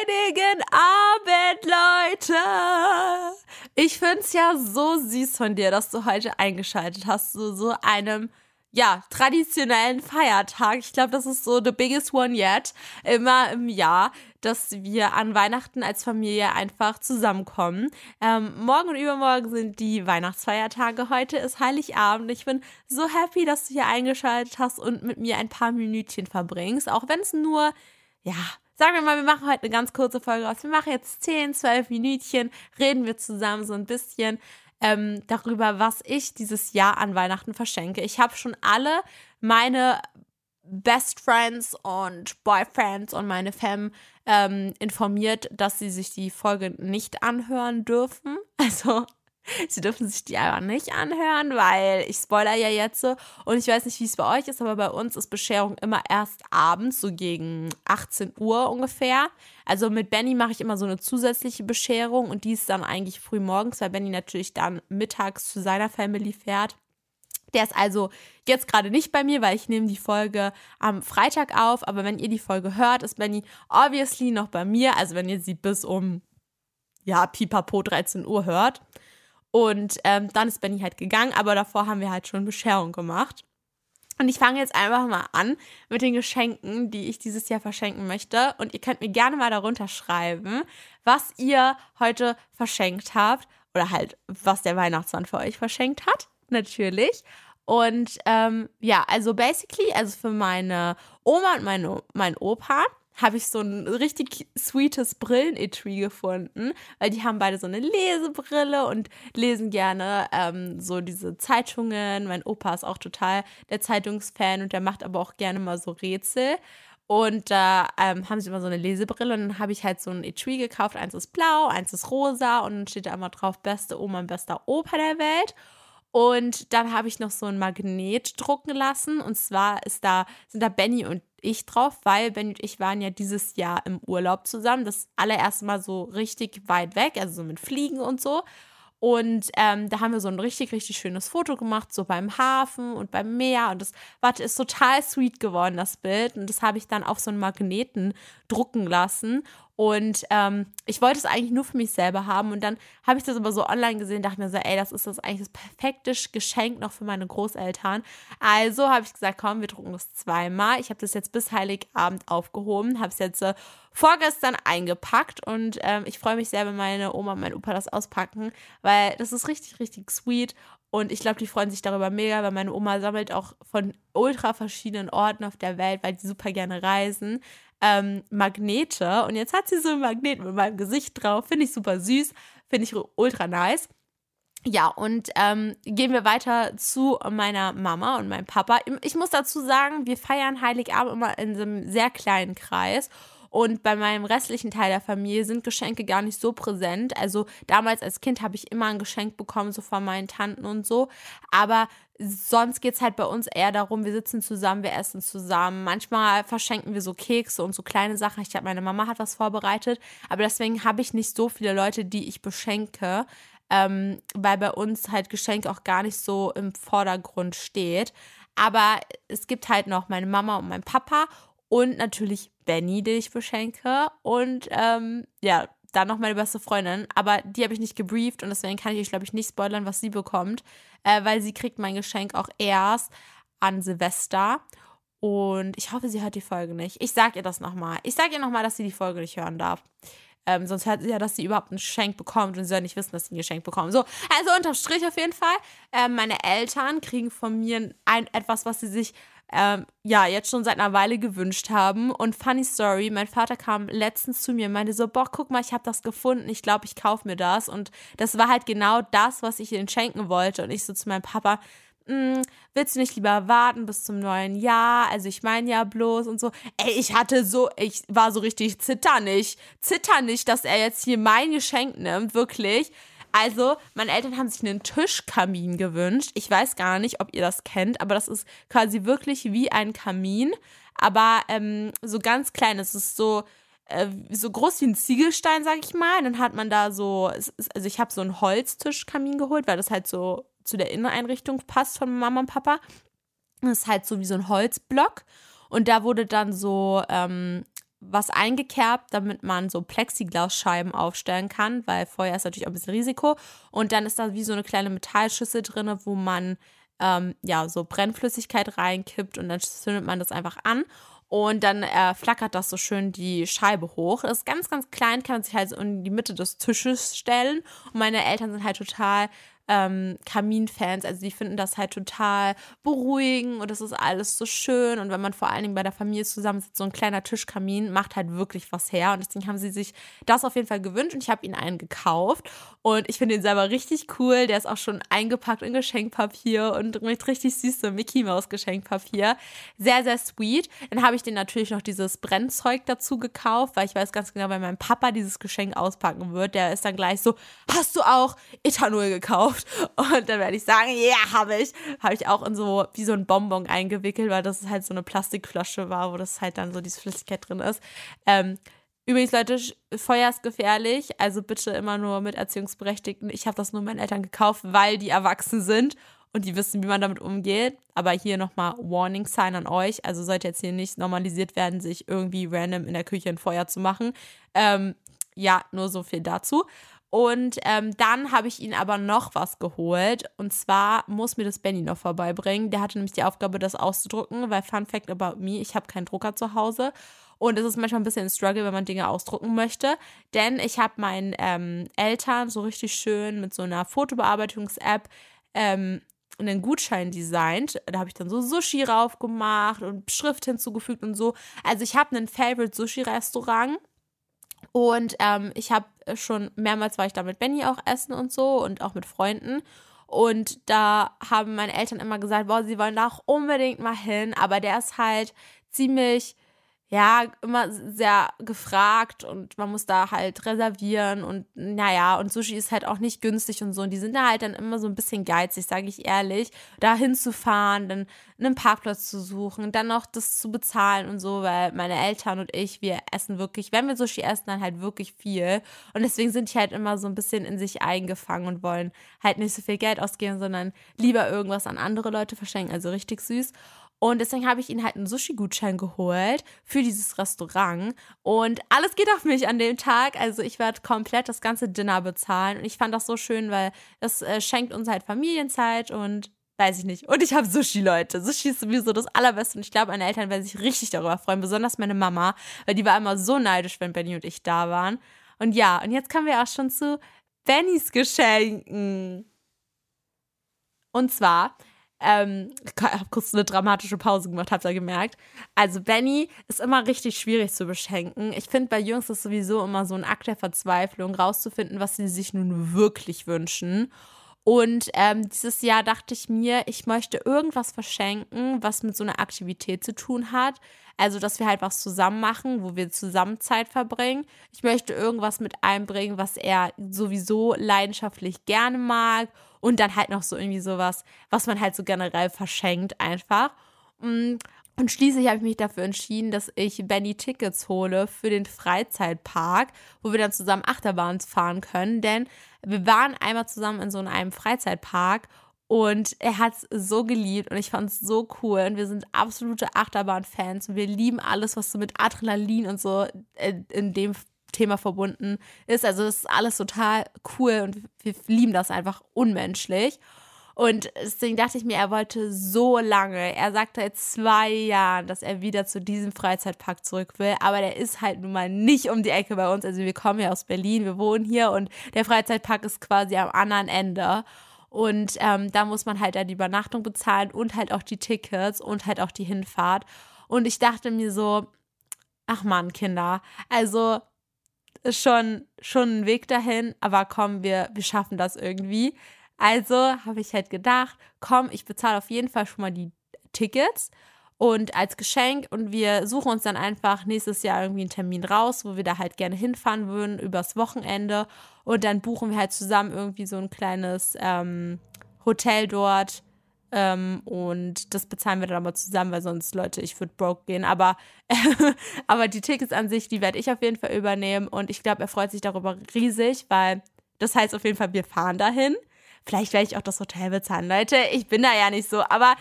heiligen Abend, Leute. Ich find's ja so süß von dir, dass du heute eingeschaltet hast zu so einem ja, traditionellen Feiertag. Ich glaube, das ist so the biggest one yet. Immer im Jahr, dass wir an Weihnachten als Familie einfach zusammenkommen. Ähm, morgen und übermorgen sind die Weihnachtsfeiertage. Heute ist Heiligabend. Ich bin so happy, dass du hier eingeschaltet hast und mit mir ein paar Minütchen verbringst. Auch wenn es nur, ja, sagen wir mal, wir machen heute eine ganz kurze Folge aus. Wir machen jetzt 10, 12 Minütchen, reden wir zusammen so ein bisschen ähm, darüber, was ich dieses Jahr an Weihnachten verschenke. Ich habe schon alle meine Best Friends und Boyfriends und meine Fam ähm, informiert, dass sie sich die Folge nicht anhören dürfen. Also Sie dürfen sich die aber nicht anhören, weil ich spoiler ja jetzt so. Und ich weiß nicht, wie es bei euch ist, aber bei uns ist Bescherung immer erst abends, so gegen 18 Uhr ungefähr. Also mit Benny mache ich immer so eine zusätzliche Bescherung und die ist dann eigentlich früh morgens, weil Benny natürlich dann mittags zu seiner Family fährt. Der ist also jetzt gerade nicht bei mir, weil ich nehme die Folge am Freitag auf. Aber wenn ihr die Folge hört, ist Benny obviously noch bei mir. Also wenn ihr sie bis um, ja, pipapo 13 Uhr hört. Und ähm, dann ist Benny halt gegangen, aber davor haben wir halt schon Bescherung gemacht. Und ich fange jetzt einfach mal an mit den Geschenken, die ich dieses Jahr verschenken möchte. Und ihr könnt mir gerne mal darunter schreiben, was ihr heute verschenkt habt. Oder halt, was der Weihnachtsmann für euch verschenkt hat. Natürlich. Und ähm, ja, also basically, also für meine Oma und meine, mein Opa habe ich so ein richtig sweetes Brillenetui gefunden, weil die haben beide so eine Lesebrille und lesen gerne ähm, so diese Zeitungen. Mein Opa ist auch total der Zeitungsfan und der macht aber auch gerne mal so Rätsel. Und da ähm, haben sie immer so eine Lesebrille und dann habe ich halt so ein Etui gekauft. Eins ist blau, eins ist rosa und dann steht da immer drauf, beste Oma und bester Opa der Welt. Und dann habe ich noch so ein Magnet drucken lassen. Und zwar ist da, sind da Benny und ich drauf, weil Benny und ich waren ja dieses Jahr im Urlaub zusammen. Das allererste Mal so richtig weit weg, also so mit Fliegen und so. Und ähm, da haben wir so ein richtig, richtig schönes Foto gemacht, so beim Hafen und beim Meer. Und das war, ist total sweet geworden, das Bild. Und das habe ich dann auf so einen Magneten drucken lassen. Und ähm, ich wollte es eigentlich nur für mich selber haben. Und dann habe ich das aber so online gesehen, dachte mir so, ey, das ist das eigentlich das perfekte Geschenk noch für meine Großeltern. Also habe ich gesagt, komm, wir drucken das zweimal. Ich habe das jetzt bis Heiligabend aufgehoben, habe es jetzt äh, vorgestern eingepackt und ähm, ich freue mich sehr, wenn meine Oma und mein Opa das auspacken, weil das ist richtig, richtig sweet. Und ich glaube, die freuen sich darüber mega, weil meine Oma sammelt auch von ultra verschiedenen Orten auf der Welt, weil die super gerne reisen ähm, Magnete. Und jetzt hat sie so ein Magnet mit meinem Gesicht drauf. Finde ich super süß. Finde ich ultra nice. Ja, und ähm, gehen wir weiter zu meiner Mama und meinem Papa. Ich muss dazu sagen, wir feiern Heiligabend immer in so einem sehr kleinen Kreis. Und bei meinem restlichen Teil der Familie sind Geschenke gar nicht so präsent. Also damals als Kind habe ich immer ein Geschenk bekommen, so von meinen Tanten und so. Aber sonst geht es halt bei uns eher darum, wir sitzen zusammen, wir essen zusammen. Manchmal verschenken wir so Kekse und so kleine Sachen. Ich glaube, meine Mama hat was vorbereitet. Aber deswegen habe ich nicht so viele Leute, die ich beschenke. Ähm, weil bei uns halt Geschenk auch gar nicht so im Vordergrund steht. Aber es gibt halt noch meine Mama und mein Papa und natürlich Benny, den ich beschenke. Und ähm, ja, dann noch meine beste Freundin. Aber die habe ich nicht gebrieft und deswegen kann ich euch, glaube ich, nicht spoilern, was sie bekommt. Äh, weil sie kriegt mein Geschenk auch erst an Silvester. Und ich hoffe, sie hört die Folge nicht. Ich sage ihr das nochmal. Ich sage ihr nochmal, dass sie die Folge nicht hören darf. Ähm, sonst hört sie ja, dass sie überhaupt ein Geschenk bekommt und sie soll nicht wissen, dass sie ein Geschenk bekommt. So, also unterm Strich auf jeden Fall. Äh, meine Eltern kriegen von mir ein, etwas, was sie sich ähm, ja, jetzt schon seit einer Weile gewünscht haben. Und funny story, mein Vater kam letztens zu mir und meinte so, boah, guck mal, ich habe das gefunden, ich glaube, ich kaufe mir das. Und das war halt genau das, was ich ihnen schenken wollte. Und ich so zu meinem Papa, hm, willst du nicht lieber warten bis zum neuen Jahr? Also ich meine ja bloß und so. Ey, ich hatte so, ich war so richtig zitternig, zitternig, dass er jetzt hier mein Geschenk nimmt, wirklich. Also, meine Eltern haben sich einen Tischkamin gewünscht. Ich weiß gar nicht, ob ihr das kennt, aber das ist quasi wirklich wie ein Kamin, aber ähm, so ganz klein. Es ist so äh, so groß wie ein Ziegelstein, sag ich mal. Dann hat man da so, also ich habe so einen Holztischkamin geholt, weil das halt so zu der Inneneinrichtung passt von Mama und Papa. Das ist halt so wie so ein Holzblock. Und da wurde dann so, ähm, was eingekerbt, damit man so Plexiglasscheiben aufstellen kann, weil Feuer ist natürlich auch ein bisschen Risiko. Und dann ist da wie so eine kleine Metallschüssel drin, wo man ähm, ja so Brennflüssigkeit reinkippt und dann zündet man das einfach an. Und dann äh, flackert das so schön die Scheibe hoch. Das ist ganz, ganz klein, kann man sich halt so in die Mitte des Tisches stellen. Und meine Eltern sind halt total ähm, Kaminfans. Also die finden das halt total beruhigend und das ist alles so schön. Und wenn man vor allen Dingen bei der Familie zusammensitzt, so ein kleiner Tischkamin macht halt wirklich was her. Und deswegen haben sie sich das auf jeden Fall gewünscht und ich habe ihnen einen gekauft. Und ich finde ihn selber richtig cool. Der ist auch schon eingepackt in Geschenkpapier und mit richtig süßem Mickey Mouse Geschenkpapier. Sehr, sehr sweet. Dann habe ich den natürlich noch dieses Brennzeug dazu gekauft, weil ich weiß ganz genau, wenn mein Papa dieses Geschenk auspacken wird, der ist dann gleich so, hast du auch Ethanol gekauft? Gekauft. Und dann werde ich sagen, ja, habe ich. Habe ich auch in so, wie so ein Bonbon eingewickelt, weil das halt so eine Plastikflasche war, wo das halt dann so diese Flüssigkeit drin ist. Ähm, Übrigens, Leute, Feuer ist gefährlich, also bitte immer nur mit Erziehungsberechtigten. Ich habe das nur meinen Eltern gekauft, weil die erwachsen sind und die wissen, wie man damit umgeht. Aber hier nochmal Warning Sign an euch. Also sollte jetzt hier nicht normalisiert werden, sich irgendwie random in der Küche ein Feuer zu machen. Ähm, ja, nur so viel dazu. Und ähm, dann habe ich ihn aber noch was geholt. Und zwar muss mir das Benny noch vorbeibringen. Der hatte nämlich die Aufgabe, das auszudrucken, weil Fun Fact about me, ich habe keinen Drucker zu Hause. Und es ist manchmal ein bisschen ein Struggle, wenn man Dinge ausdrucken möchte. Denn ich habe meinen ähm, Eltern so richtig schön mit so einer Fotobearbeitungs-App ähm, einen Gutschein designt. Da habe ich dann so Sushi rauf gemacht und Schrift hinzugefügt und so. Also ich habe einen Favorite Sushi-Restaurant und ähm, ich habe schon mehrmals war ich da mit Benny auch essen und so und auch mit Freunden. Und da haben meine Eltern immer gesagt, boah, sie wollen da auch unbedingt mal hin. Aber der ist halt ziemlich ja, immer sehr gefragt und man muss da halt reservieren und naja, und Sushi ist halt auch nicht günstig und so. Und die sind da halt dann immer so ein bisschen geizig, sage ich ehrlich, da hinzufahren, dann einen Parkplatz zu suchen, dann noch das zu bezahlen und so, weil meine Eltern und ich, wir essen wirklich, wenn wir Sushi essen, dann halt wirklich viel. Und deswegen sind die halt immer so ein bisschen in sich eingefangen und wollen halt nicht so viel Geld ausgeben, sondern lieber irgendwas an andere Leute verschenken, also richtig süß. Und deswegen habe ich ihnen halt einen Sushi-Gutschein geholt für dieses Restaurant. Und alles geht auf mich an dem Tag. Also ich werde komplett das ganze Dinner bezahlen. Und ich fand das so schön, weil das äh, schenkt uns halt Familienzeit und weiß ich nicht. Und ich habe Sushi, Leute. Sushi ist sowieso das Allerbeste. Und ich glaube, meine Eltern werden sich richtig darüber freuen. Besonders meine Mama, weil die war immer so neidisch, wenn Benny und ich da waren. Und ja, und jetzt kommen wir auch schon zu Bennys Geschenken. Und zwar ähm, ich habe kurz eine dramatische Pause gemacht, habt ihr gemerkt. Also Benny ist immer richtig schwierig zu beschenken. Ich finde, bei Jungs ist sowieso immer so ein Akt der Verzweiflung, rauszufinden, was sie sich nun wirklich wünschen. Und ähm, dieses Jahr dachte ich mir, ich möchte irgendwas verschenken, was mit so einer Aktivität zu tun hat. Also, dass wir halt was zusammen machen, wo wir zusammen Zeit verbringen. Ich möchte irgendwas mit einbringen, was er sowieso leidenschaftlich gerne mag und dann halt noch so irgendwie sowas, was man halt so generell verschenkt einfach. Mm, und schließlich habe ich mich dafür entschieden, dass ich Benny Tickets hole für den Freizeitpark, wo wir dann zusammen Achterbahn fahren können. Denn wir waren einmal zusammen in so einem Freizeitpark und er hat es so geliebt und ich fand es so cool. Und wir sind absolute Achterbahn-Fans und wir lieben alles, was so mit Adrenalin und so äh, in dem Thema verbunden ist. Also das ist alles total cool und wir lieben das einfach unmenschlich. Und deswegen dachte ich mir, er wollte so lange, er sagte seit zwei Jahren, dass er wieder zu diesem Freizeitpark zurück will, aber der ist halt nun mal nicht um die Ecke bei uns. Also wir kommen ja aus Berlin, wir wohnen hier und der Freizeitpark ist quasi am anderen Ende. Und ähm, da muss man halt dann die Übernachtung bezahlen und halt auch die Tickets und halt auch die Hinfahrt. Und ich dachte mir so, ach man, Kinder, also ist schon, schon ein Weg dahin, aber komm, wir, wir schaffen das irgendwie. Also habe ich halt gedacht, komm, ich bezahle auf jeden Fall schon mal die Tickets und als Geschenk und wir suchen uns dann einfach nächstes Jahr irgendwie einen Termin raus, wo wir da halt gerne hinfahren würden, übers Wochenende und dann buchen wir halt zusammen irgendwie so ein kleines ähm, Hotel dort ähm, und das bezahlen wir dann aber zusammen, weil sonst, Leute, ich würde broke gehen. Aber, aber die Tickets an sich, die werde ich auf jeden Fall übernehmen. Und ich glaube, er freut sich darüber riesig, weil das heißt auf jeden Fall, wir fahren dahin. Vielleicht werde ich auch das Hotel bezahlen, Leute. Ich bin da ja nicht so. Aber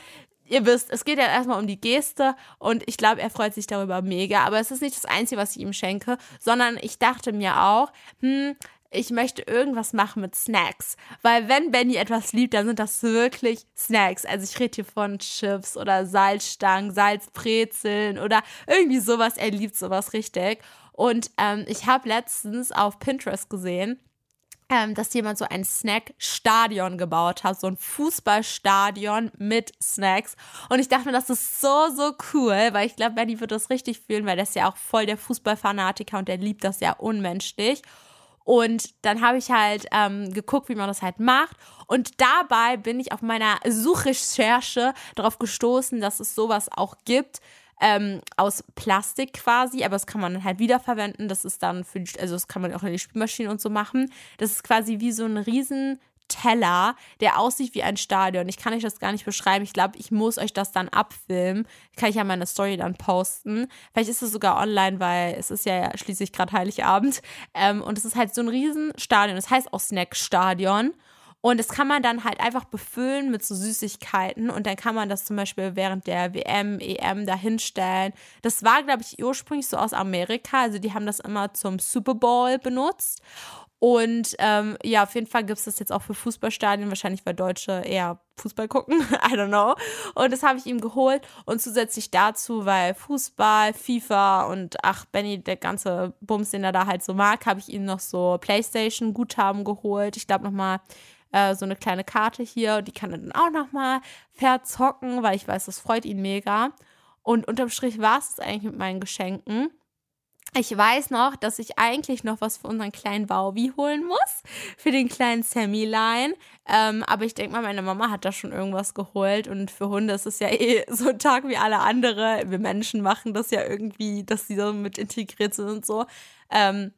ihr wisst, es geht ja erstmal um die Geste und ich glaube, er freut sich darüber mega. Aber es ist nicht das Einzige, was ich ihm schenke, sondern ich dachte mir auch, hm, ich möchte irgendwas machen mit Snacks. Weil wenn Benny etwas liebt, dann sind das wirklich Snacks. Also ich rede hier von Chips oder Salzstangen, Salzbrezeln oder irgendwie sowas. Er liebt sowas richtig. Und ähm, ich habe letztens auf Pinterest gesehen, ähm, dass jemand so ein Snack-Stadion gebaut hat, so ein Fußballstadion mit Snacks. Und ich dachte mir, das ist so, so cool, weil ich glaube, Benny wird das richtig fühlen, weil der ist ja auch voll der Fußballfanatiker und der liebt das ja unmenschlich. Und dann habe ich halt ähm, geguckt, wie man das halt macht. Und dabei bin ich auf meiner Suchrecherche darauf gestoßen, dass es sowas auch gibt ähm, aus Plastik quasi, aber das kann man dann halt wiederverwenden. Das ist dann für die, also das kann man auch in die Spielmaschine und so machen. Das ist quasi wie so ein riesen Teller, der aussieht wie ein Stadion. Ich kann euch das gar nicht beschreiben. Ich glaube, ich muss euch das dann abfilmen. Kann ich ja meine Story dann posten. Vielleicht ist es sogar online, weil es ist ja schließlich gerade Heiligabend. Ähm, und es ist halt so ein riesen Stadion. Das heißt auch Snack-Stadion. Und das kann man dann halt einfach befüllen mit so Süßigkeiten und dann kann man das zum Beispiel während der WM, EM dahinstellen. Das war, glaube ich, ursprünglich so aus Amerika. Also die haben das immer zum Super Bowl benutzt. Und ähm, ja, auf jeden Fall gibt es das jetzt auch für Fußballstadien, wahrscheinlich weil Deutsche eher Fußball gucken, I don't know. Und das habe ich ihm geholt und zusätzlich dazu, weil Fußball, FIFA und ach, Benny, der ganze Bums, den er da halt so mag, habe ich ihm noch so Playstation-Guthaben geholt. Ich glaube nochmal äh, so eine kleine Karte hier, die kann er dann auch nochmal verzocken, weil ich weiß, das freut ihn mega. Und unterm Strich war es eigentlich mit meinen Geschenken. Ich weiß noch, dass ich eigentlich noch was für unseren kleinen Baubi holen muss, für den kleinen Sammy Line. Ähm, aber ich denke mal, meine Mama hat da schon irgendwas geholt und für Hunde ist es ja eh so ein Tag wie alle andere. Wir Menschen machen das ja irgendwie, dass sie so mit integriert sind und so. Ähm,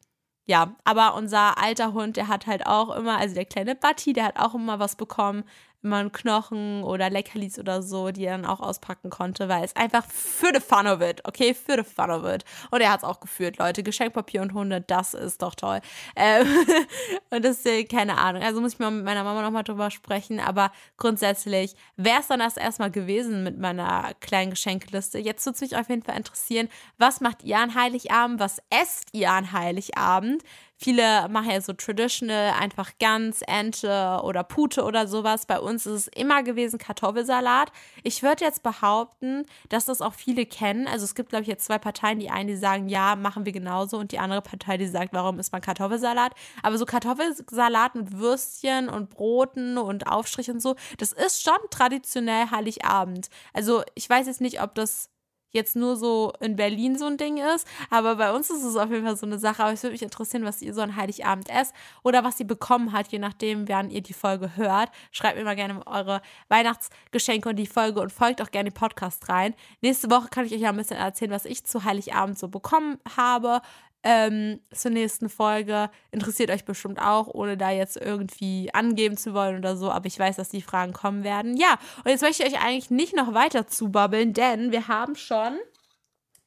ja, aber unser alter Hund, der hat halt auch immer, also der kleine Batti, der hat auch immer was bekommen, immer einen Knochen oder Leckerlis oder so, die er dann auch auspacken konnte, weil es einfach für the fun of it, okay, für the fun of it. Und er hat es auch geführt, Leute. Geschenkpapier und Hunde, das ist doch toll. Ähm, und das ist keine Ahnung. Also muss ich mal mit meiner Mama nochmal drüber sprechen, aber grundsätzlich wäre es dann das erstmal gewesen mit meiner kleinen Geschenkeliste. Jetzt würde es mich auf jeden Fall interessieren, was macht ihr an Heiligabend? Was esst ihr an Heiligabend? Viele machen ja so traditional, einfach Gans, Ente oder Pute oder sowas. Bei uns ist es immer gewesen Kartoffelsalat. Ich würde jetzt behaupten, dass das auch viele kennen. Also es gibt, glaube ich, jetzt zwei Parteien. Die einen, die sagen, ja, machen wir genauso. Und die andere Partei, die sagt, warum isst man Kartoffelsalat? Aber so Kartoffelsalat mit Würstchen und Broten und Aufstrich und so, das ist schon traditionell Heiligabend. Also ich weiß jetzt nicht, ob das jetzt nur so in Berlin so ein Ding ist. Aber bei uns ist es auf jeden Fall so eine Sache. Aber es würde mich interessieren, was ihr so an Heiligabend esst oder was ihr bekommen habt, je nachdem, wann ihr die Folge hört. Schreibt mir mal gerne eure Weihnachtsgeschenke und die Folge und folgt auch gerne den Podcast rein. Nächste Woche kann ich euch ja ein bisschen erzählen, was ich zu Heiligabend so bekommen habe ähm, zur nächsten Folge. Interessiert euch bestimmt auch, ohne da jetzt irgendwie angeben zu wollen oder so. Aber ich weiß, dass die Fragen kommen werden. Ja, und jetzt möchte ich euch eigentlich nicht noch weiter zubabbeln, denn wir haben schon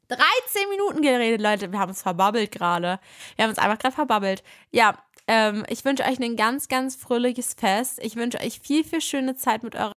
13 Minuten geredet, Leute. Wir haben uns verbabbelt gerade. Wir haben uns einfach gerade verbabbelt. Ja, ähm, ich wünsche euch ein ganz, ganz fröhliches Fest. Ich wünsche euch viel, viel schöne Zeit mit eurer